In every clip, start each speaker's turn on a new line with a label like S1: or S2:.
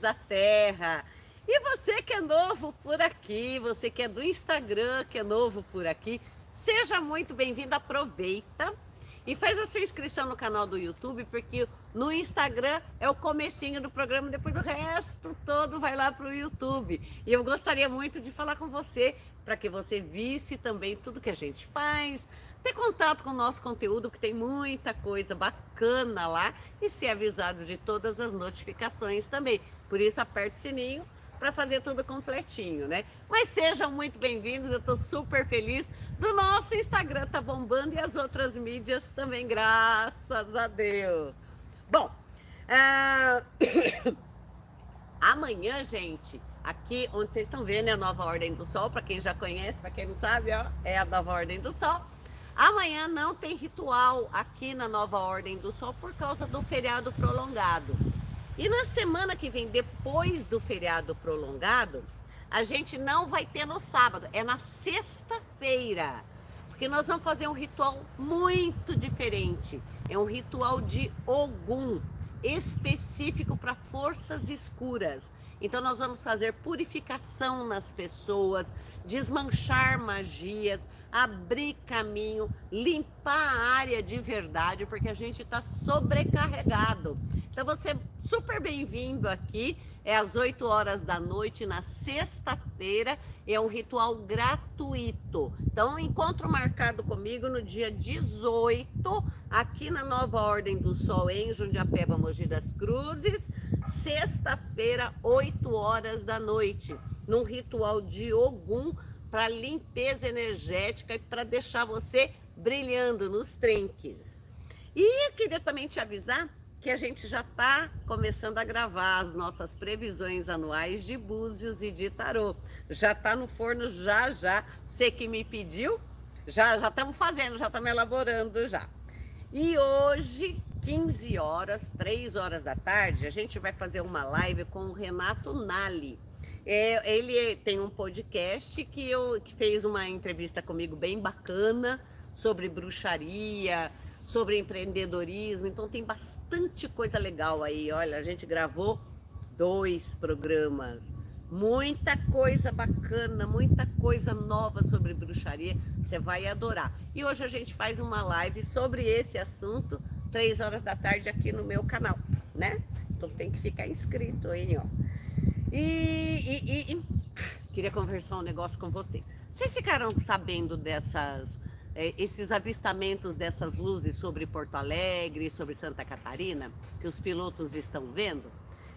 S1: da terra. E você que é novo por aqui, você que é do Instagram, que é novo por aqui, seja muito bem-vindo. Aproveita e faz a sua inscrição no canal do YouTube, porque no Instagram é o comecinho do programa, depois o resto todo vai lá para o YouTube. E eu gostaria muito de falar com você, para que você visse também tudo que a gente faz, ter contato com o nosso conteúdo, que tem muita coisa bacana lá, e ser avisado de todas as notificações também. Por isso, aperte o sininho para fazer tudo completinho, né? Mas sejam muito bem-vindos, eu estou super feliz do nosso Instagram tá bombando e as outras mídias também, graças a Deus. Bom, uh... amanhã, gente, aqui onde vocês estão vendo é a Nova Ordem do Sol, para quem já conhece, para quem não sabe, ó, é a Nova Ordem do Sol. Amanhã não tem ritual aqui na Nova Ordem do Sol por causa do feriado prolongado. E na semana que vem, depois do feriado prolongado, a gente não vai ter no sábado, é na sexta-feira. Porque nós vamos fazer um ritual muito diferente. É um ritual de Ogum, específico para forças escuras. Então nós vamos fazer purificação nas pessoas, desmanchar magias, abrir caminho, limpar a área de verdade, porque a gente está sobrecarregado. Então você é super bem-vindo aqui. É às 8 horas da noite na sexta-feira. É um ritual gratuito. Então, encontro marcado comigo no dia 18, aqui na Nova Ordem do Sol, em Jundiapeba, Mogi das Cruzes. Sexta-feira, 8 horas da noite. Num ritual de Ogum para limpeza energética e para deixar você brilhando nos trinques. E eu queria também te avisar que a gente já está começando a gravar as nossas previsões anuais de búzios e de tarô. Já está no forno já já. Você que me pediu, já estamos fazendo, já estamos elaborando já. E hoje, 15 horas, 3 horas da tarde, a gente vai fazer uma live com o Renato Nali. É, ele tem um podcast que, eu, que fez uma entrevista comigo bem bacana sobre bruxaria, sobre empreendedorismo, então tem bastante coisa legal aí. Olha, a gente gravou dois programas, muita coisa bacana, muita coisa nova sobre bruxaria, você vai adorar. E hoje a gente faz uma live sobre esse assunto, três horas da tarde aqui no meu canal, né? Então tem que ficar inscrito aí, ó. E, e, e, queria conversar um negócio com vocês. Vocês ficaram sabendo dessas é, esses avistamentos dessas luzes sobre Porto Alegre, sobre Santa Catarina, que os pilotos estão vendo.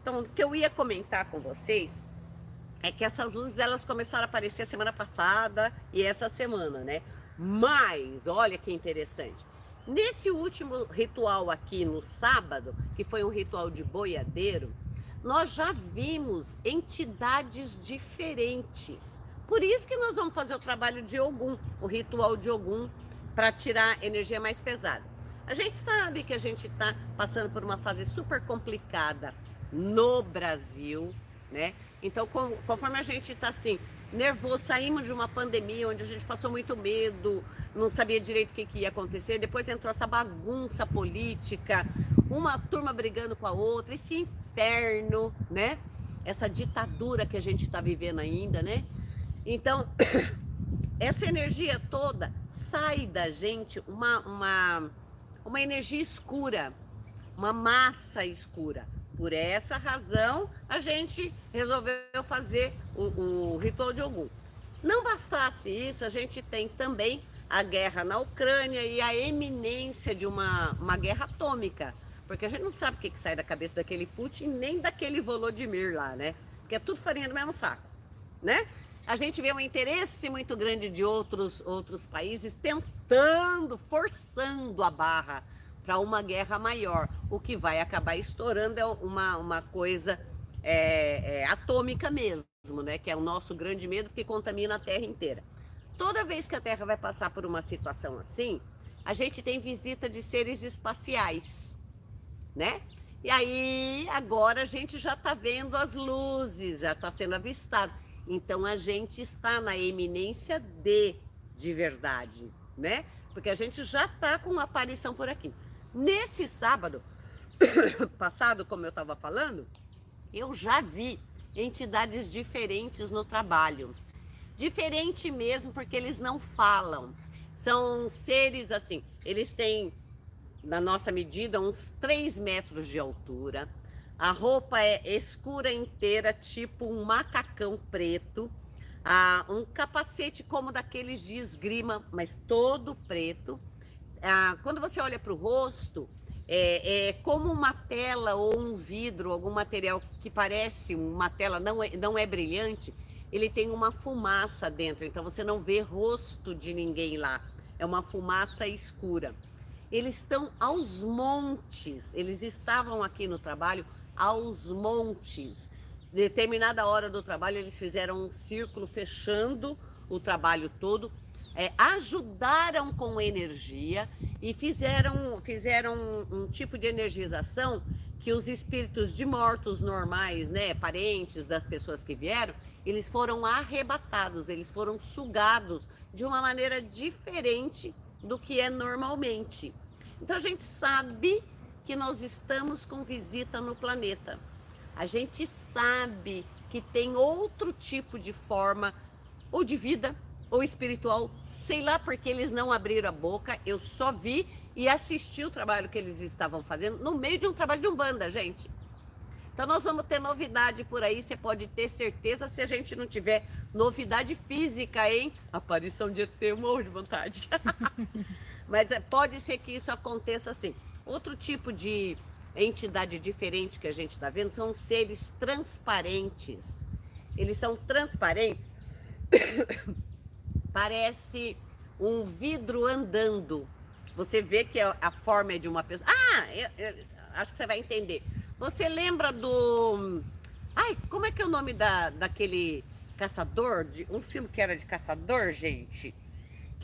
S1: Então, o que eu ia comentar com vocês é que essas luzes elas começaram a aparecer a semana passada e essa semana, né? Mas, olha que interessante. Nesse último ritual aqui no sábado, que foi um ritual de boiadeiro, nós já vimos entidades diferentes por isso que nós vamos fazer o trabalho de Ogum, o ritual de Ogum, para tirar energia mais pesada. A gente sabe que a gente está passando por uma fase super complicada no Brasil, né? Então, conforme a gente está assim, nervoso, saímos de uma pandemia onde a gente passou muito medo, não sabia direito o que, que ia acontecer, depois entrou essa bagunça política, uma turma brigando com a outra, esse inferno, né? Essa ditadura que a gente está vivendo ainda, né? Então, essa energia toda sai da gente uma, uma, uma energia escura, uma massa escura. Por essa razão, a gente resolveu fazer o, o ritual de Ogum. Não bastasse isso, a gente tem também a guerra na Ucrânia e a eminência de uma, uma guerra atômica. Porque a gente não sabe o que, que sai da cabeça daquele Putin nem daquele Volodymyr lá, né? Porque é tudo farinha do mesmo saco, né? A gente vê um interesse muito grande de outros, outros países tentando, forçando a barra para uma guerra maior. O que vai acabar estourando é uma, uma coisa é, é, atômica mesmo, né? Que é o nosso grande medo, porque contamina a Terra inteira. Toda vez que a Terra vai passar por uma situação assim, a gente tem visita de seres espaciais, né? E aí, agora a gente já está vendo as luzes, já está sendo avistado. Então a gente está na eminência de de verdade, né? Porque a gente já está com uma aparição por aqui. Nesse sábado passado, como eu estava falando, eu já vi entidades diferentes no trabalho. Diferente mesmo porque eles não falam. São seres assim, eles têm, na nossa medida, uns 3 metros de altura. A roupa é escura inteira, tipo um macacão preto. Ah, um capacete como daqueles de esgrima, mas todo preto. Ah, quando você olha para o rosto, é, é, como uma tela ou um vidro, algum material que parece uma tela, não é, não é brilhante, ele tem uma fumaça dentro, então você não vê rosto de ninguém lá. É uma fumaça escura. Eles estão aos montes, eles estavam aqui no trabalho aos montes. Determinada hora do trabalho, eles fizeram um círculo fechando o trabalho todo é, ajudaram com energia e fizeram, fizeram um, um tipo de energização que os espíritos de mortos normais, né, parentes das pessoas que vieram, eles foram arrebatados, eles foram sugados de uma maneira diferente do que é normalmente. Então a gente sabe que nós estamos com visita no planeta. A gente sabe que tem outro tipo de forma ou de vida ou espiritual, sei lá porque eles não abriram a boca, eu só vi e assisti o trabalho que eles estavam fazendo no meio de um trabalho de umbanda, gente. Então nós vamos ter novidade por aí, você pode ter certeza se a gente não tiver novidade física, hein? Aparição de ET, eu morro de vontade. Mas é, pode ser que isso aconteça assim. Outro tipo de entidade diferente que a gente está vendo são seres transparentes. Eles são transparentes parece um vidro andando. Você vê que a forma é de uma pessoa. Ah, eu, eu, acho que você vai entender. Você lembra do. Ai, como é que é o nome da, daquele caçador? De, um filme que era de caçador, gente?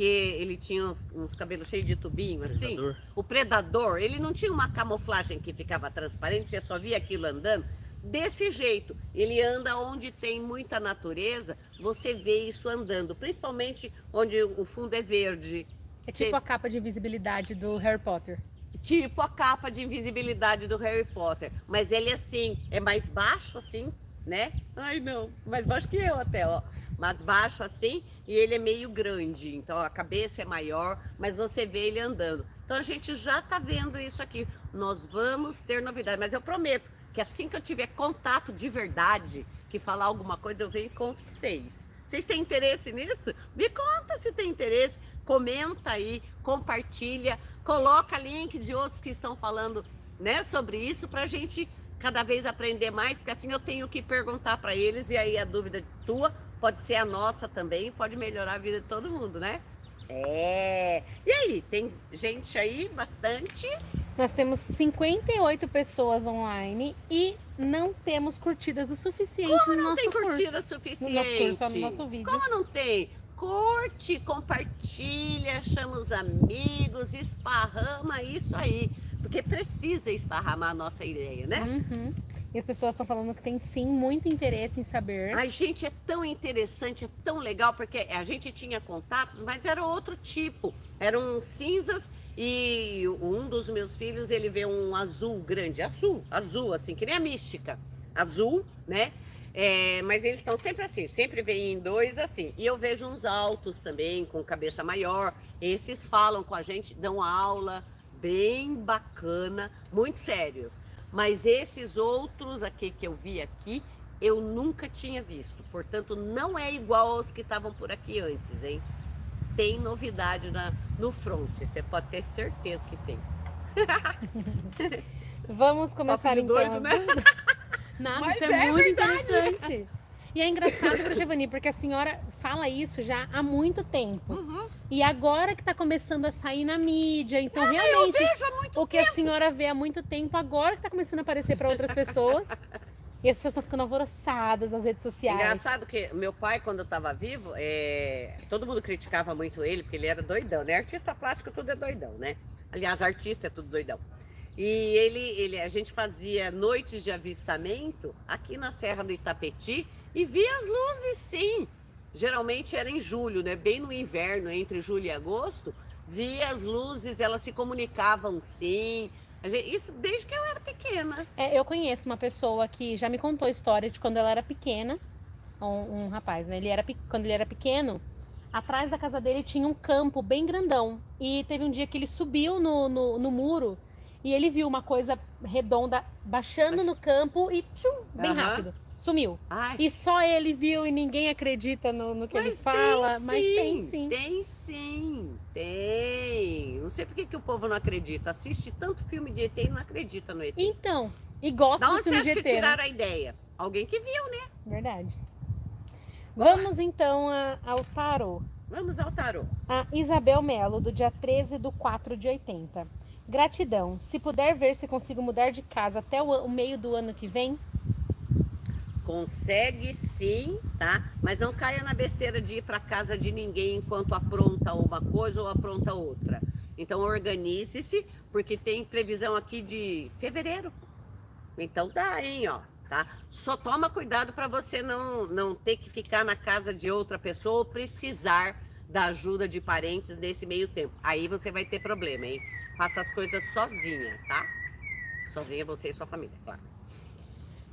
S1: Que ele tinha uns, uns cabelos cheios de tubinho, assim. Predador. O predador. Ele não tinha uma camuflagem que ficava transparente, você só via aquilo andando desse jeito. Ele anda onde tem muita natureza, você vê isso andando, principalmente onde o fundo é verde.
S2: É tipo a capa de invisibilidade do Harry Potter.
S1: Tipo a capa de invisibilidade do Harry Potter. Mas ele assim, é mais baixo assim, né? Ai não, mais baixo que eu até, ó. Mais baixo assim, e ele é meio grande. Então a cabeça é maior, mas você vê ele andando. Então a gente já tá vendo isso aqui. Nós vamos ter novidade, mas eu prometo, que assim que eu tiver contato de verdade, que falar alguma coisa, eu venho e conto para vocês. Vocês têm interesse nisso? Me conta se tem interesse, comenta aí, compartilha, coloca link de outros que estão falando né, sobre isso para a gente cada vez aprender mais, porque assim eu tenho que perguntar para eles e aí a dúvida tua pode ser a nossa também, pode melhorar a vida de todo mundo, né? É. E aí, tem gente aí bastante?
S2: Nós temos 58 pessoas online e não temos curtidas o suficiente
S1: Como
S2: no
S1: não
S2: nosso
S1: tem
S2: curso.
S1: curtida suficiente?
S2: No nosso curso, no nosso vídeo.
S1: Como não tem? Curte, compartilha, chama os amigos, esparrama isso aí. Porque precisa esparramar a nossa ideia, né?
S2: Uhum. E as pessoas estão falando que tem sim muito interesse em saber.
S1: Ai, gente, é tão interessante, é tão legal, porque a gente tinha contatos, mas era outro tipo. Eram cinzas e um dos meus filhos, ele vê um azul grande, azul, azul, assim, que nem a mística. Azul, né? É, mas eles estão sempre assim, sempre vêm em dois assim. E eu vejo uns altos também, com cabeça maior. Esses falam com a gente, dão aula bem bacana, muito sérios. Mas esses outros aqui que eu vi aqui, eu nunca tinha visto. Portanto, não é igual aos que estavam por aqui antes, hein? Tem novidade na, no front, você pode ter certeza que tem.
S2: Vamos começar então. Doido, né? Nada, Mas isso é, é muito verdade. interessante. E é engraçado, Giovanni, porque a senhora fala isso já há muito tempo. Uhum. E agora que está começando a sair na mídia. Então, ah, realmente, o que
S1: tempo.
S2: a senhora vê há muito tempo, agora que está começando a aparecer para outras pessoas. e as pessoas estão ficando alvoroçadas nas redes sociais.
S1: Engraçado que meu pai, quando eu estava vivo, é... todo mundo criticava muito ele, porque ele era doidão, né? Artista plástico, tudo é doidão, né? Aliás, artista é tudo doidão. E ele, ele, a gente fazia noites de avistamento aqui na Serra do Itapetí e via as luzes, sim. Geralmente era em julho, né? Bem no inverno, entre julho e agosto, via as luzes, elas se comunicavam sim. Isso desde que eu era pequena.
S2: É, eu conheço uma pessoa que já me contou a história de quando ela era pequena. Um, um rapaz, né? Ele era, quando ele era pequeno, atrás da casa dele tinha um campo bem grandão. E teve um dia que ele subiu no, no, no muro e ele viu uma coisa redonda baixando no campo e tchum, bem uhum. rápido. Sumiu. Ai. E só ele viu e ninguém acredita no, no que mas ele fala. Tem, mas tem sim.
S1: Tem sim. Tem. Não sei por que, que o povo não acredita. Assiste tanto filme de ET e não acredita no ET.
S2: Então. E gosta
S1: do filme de ET. que né? tiraram a ideia? Alguém que viu, né?
S2: Verdade. Vamos então a, ao tarô.
S1: Vamos ao tarô.
S2: A Isabel Melo, do dia 13 do 4 de 80. Gratidão. Se puder ver se consigo mudar de casa até o, o meio do ano que vem,
S1: Consegue sim, tá? Mas não caia na besteira de ir para casa de ninguém enquanto apronta uma coisa ou apronta outra. Então organize-se, porque tem previsão aqui de fevereiro. Então dá, hein, ó, tá? Só toma cuidado para você não não ter que ficar na casa de outra pessoa ou precisar da ajuda de parentes nesse meio tempo. Aí você vai ter problema, hein? Faça as coisas sozinha, tá? Sozinha você e sua família, claro.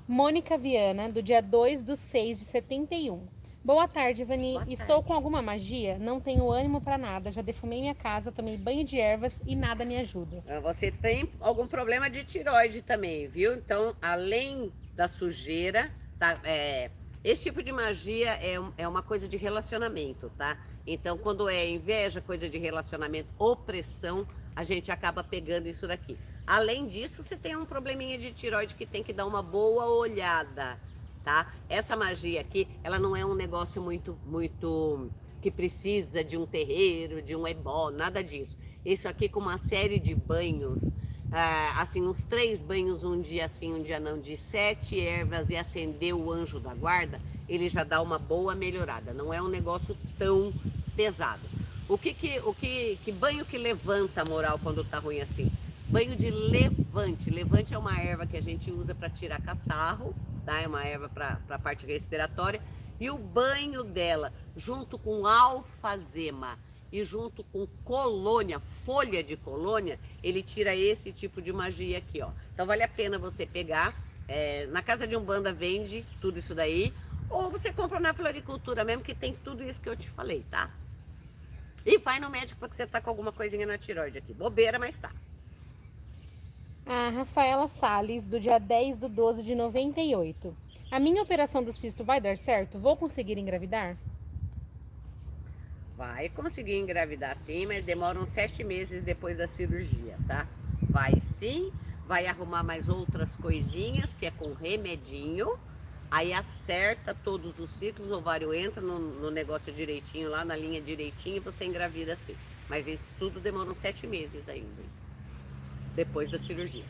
S2: Mônica Viana, do dia 2 do 6 de 71. Boa tarde, Vani. Boa Estou tarde. com alguma magia? Não tenho ânimo para nada. Já defumei minha casa, tomei banho de ervas e nada me ajuda.
S1: Ah, você tem algum problema de tiroide também, viu? Então, além da sujeira, tá? É, esse tipo de magia é, é uma coisa de relacionamento, tá? Então, quando é inveja, coisa de relacionamento, opressão, a gente acaba pegando isso daqui. Além disso, você tem um probleminha de tiroide que tem que dar uma boa olhada, tá? Essa magia aqui, ela não é um negócio muito, muito que precisa de um terreiro, de um ebó, nada disso. Isso aqui com uma série de banhos, ah, assim, uns três banhos, um dia assim, um dia não, de sete ervas e acender o anjo da guarda, ele já dá uma boa melhorada. Não é um negócio tão pesado. O que que, o que, que banho que levanta a moral quando tá ruim assim? Banho de levante. Levante é uma erva que a gente usa para tirar catarro, tá? É uma erva para a parte respiratória. E o banho dela, junto com alfazema e junto com colônia, folha de colônia, ele tira esse tipo de magia aqui, ó. Então vale a pena você pegar. É, na casa de um banda vende tudo isso daí. Ou você compra na floricultura mesmo, que tem tudo isso que eu te falei, tá? E vai no médico porque você tá com alguma coisinha na tiroide aqui. Bobeira, mas tá.
S2: A Rafaela Sales, do dia 10 do 12 de 98. A minha operação do cisto vai dar certo? Vou conseguir engravidar?
S1: Vai conseguir engravidar sim, mas demora uns sete meses depois da cirurgia, tá? Vai sim, vai arrumar mais outras coisinhas, que é com remedinho, aí acerta todos os ciclos, o ovário entra no, no negócio direitinho, lá na linha direitinho, e você engravida assim. Mas isso tudo demora uns sete meses ainda depois da cirurgia.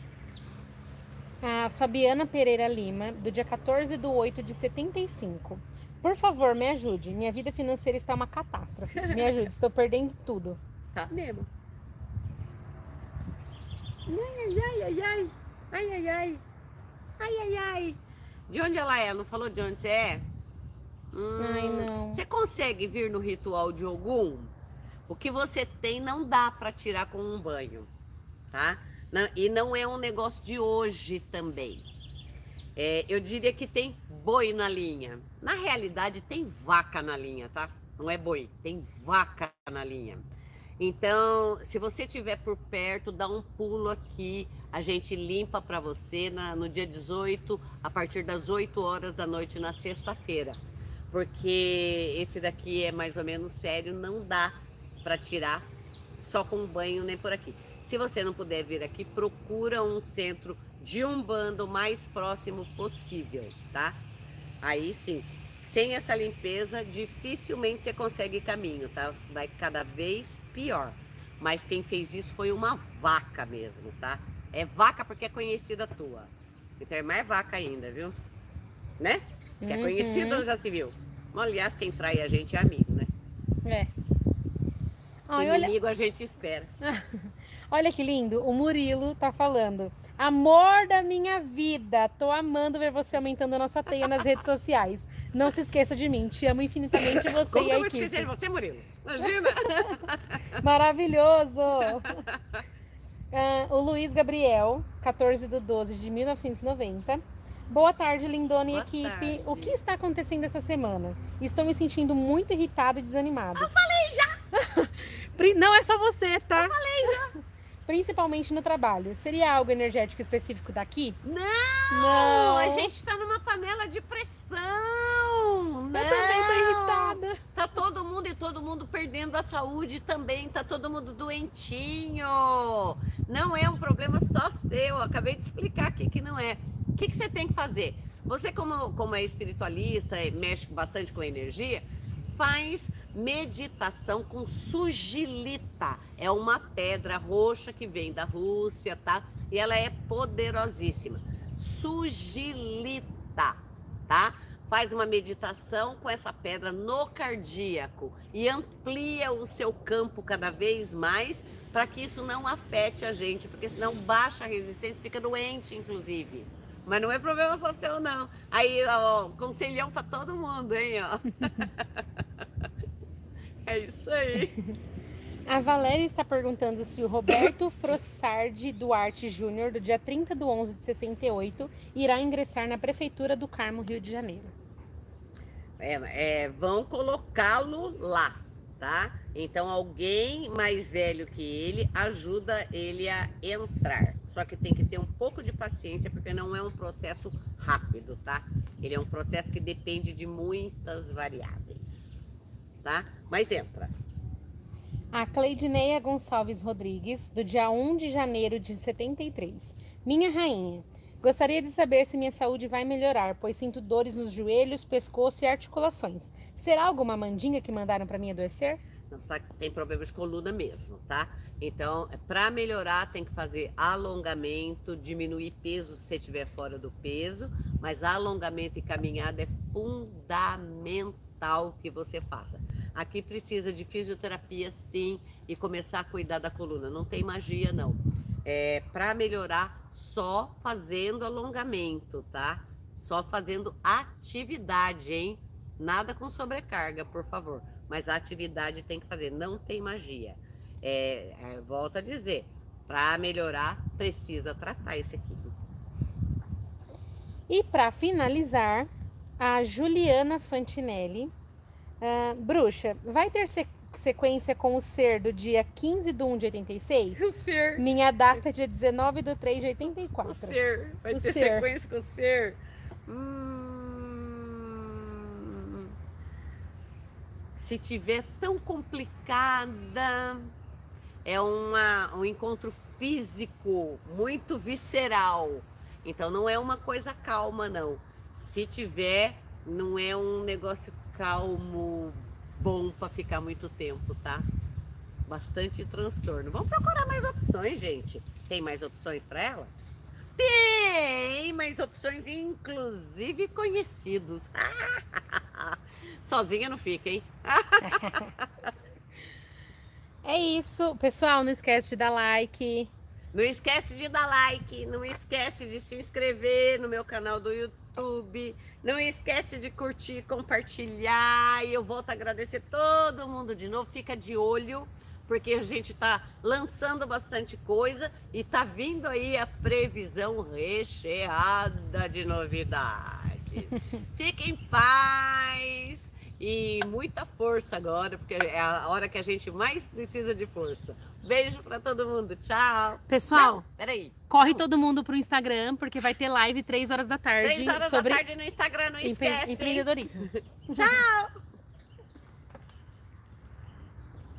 S2: A Fabiana Pereira Lima, do dia 14 de 8 de 75. Por favor, me ajude. Minha vida financeira está uma catástrofe. Me ajude, estou perdendo tudo.
S1: Tá mesmo. Ai, ai, ai, ai. Ai, ai, ai. Ai, ai, ai. De onde ela é? Não falou de onde você é?
S2: Hum, ai, não.
S1: Você consegue vir no ritual de Ogum? O que você tem não dá para tirar com um banho, tá? E não é um negócio de hoje também. É, eu diria que tem boi na linha. Na realidade, tem vaca na linha, tá? Não é boi, tem vaca na linha. Então, se você estiver por perto, dá um pulo aqui. A gente limpa para você na, no dia 18, a partir das 8 horas da noite na sexta-feira. Porque esse daqui é mais ou menos sério, não dá para tirar só com um banho nem por aqui. Se você não puder vir aqui, procura um centro de umbanda o mais próximo possível, tá? Aí sim, sem essa limpeza, dificilmente você consegue caminho, tá? Vai cada vez pior. Mas quem fez isso foi uma vaca mesmo, tá? É vaca porque é conhecida tua. Então é mais vaca ainda, viu? Né? Que é uhum. conhecida já se viu. Aliás, quem trai a gente é amigo, né?
S2: É.
S1: Ai, inimigo olha... a gente espera.
S2: Olha que lindo, o Murilo tá falando. Amor da minha vida, tô amando ver você aumentando a nossa teia nas redes sociais. Não se esqueça de mim, te amo infinitamente você
S1: Como
S2: e a
S1: eu
S2: equipe.
S1: esquecer de você, Murilo? Imagina!
S2: Maravilhoso! Uh, o Luiz Gabriel, 14 de 12 de 1990. Boa tarde, Lindona e equipe. Tarde. O que está acontecendo essa semana? Estou me sentindo muito irritado e desanimado.
S1: Eu falei já!
S2: Não é só você, tá?
S1: Eu falei já!
S2: Principalmente no trabalho. Seria algo energético específico daqui?
S1: Não! Não! A gente está numa panela de pressão! Não!
S2: Eu também tô irritada.
S1: Tá todo mundo e todo mundo perdendo a saúde também. Tá todo mundo doentinho. Não é um problema só seu. Eu acabei de explicar aqui que não é que, que você tem que fazer? Você, como, como é espiritualista, mexe bastante com energia, faz meditação com sugilita. É uma pedra roxa que vem da Rússia, tá? E ela é poderosíssima. Sugilita, tá? Faz uma meditação com essa pedra no cardíaco e amplia o seu campo cada vez mais para que isso não afete a gente, porque senão baixa a resistência, fica doente, inclusive. Mas não é problema só seu, não. Aí, ó, conselhão para todo mundo, hein, ó. é isso aí.
S2: A Valéria está perguntando se o Roberto Frossardi Duarte Júnior, do dia 30 de 11 de 68, irá ingressar na Prefeitura do Carmo, Rio de Janeiro.
S1: É, é, vão colocá-lo lá, tá? Então alguém mais velho que ele ajuda ele a entrar. Só que tem que ter um pouco de paciência, porque não é um processo rápido, tá? Ele é um processo que depende de muitas variáveis, tá? Mas entra.
S2: A Cleidineia Gonçalves Rodrigues, do dia 1 de janeiro de 73. Minha rainha, gostaria de saber se minha saúde vai melhorar, pois sinto dores nos joelhos, pescoço e articulações. Será alguma mandinga que mandaram para mim adoecer?
S1: Não sabe que tem problema de coluna mesmo, tá? Então, para melhorar, tem que fazer alongamento, diminuir peso se você estiver fora do peso, mas alongamento e caminhada é fundamental que você faça. Aqui precisa de fisioterapia, sim, e começar a cuidar da coluna. Não tem magia, não. É para melhorar só fazendo alongamento, tá? Só fazendo atividade, hein? Nada com sobrecarga, por favor. Mas a atividade tem que fazer, não tem magia. É, é, volto a dizer, para melhorar, precisa tratar esse aqui.
S2: E para finalizar, a Juliana Fantinelli. Uh, bruxa, vai ter sequência com o ser do dia 15 de 1 de 86?
S1: O ser.
S2: Minha data é dia 19 de 3 de 84. O
S1: ser. Vai o ter ser. sequência com o ser. Hum. Se tiver tão complicada, é uma, um encontro físico muito visceral. Então não é uma coisa calma, não. Se tiver, não é um negócio calmo, bom para ficar muito tempo, tá? Bastante transtorno. Vamos procurar mais opções, gente. Tem mais opções para ela? Tem mais opções, inclusive conhecidos. Sozinha não fica, hein?
S2: É isso, pessoal. Não esquece de dar like.
S1: Não esquece de dar like. Não esquece de se inscrever no meu canal do YouTube. Não esquece de curtir, compartilhar. E eu volto a agradecer todo mundo de novo. Fica de olho, porque a gente está lançando bastante coisa e tá vindo aí a previsão recheada de novidades. Fiquem em paz. E muita força agora, porque é a hora que a gente mais precisa de força. Beijo para todo mundo. Tchau.
S2: Pessoal, Não,
S1: peraí.
S2: Corre todo mundo pro Instagram, porque vai ter live 3 horas da tarde.
S1: 3 horas sobre da tarde no Instagram, não esquece.
S2: Empreendedorismo.
S1: Tchau.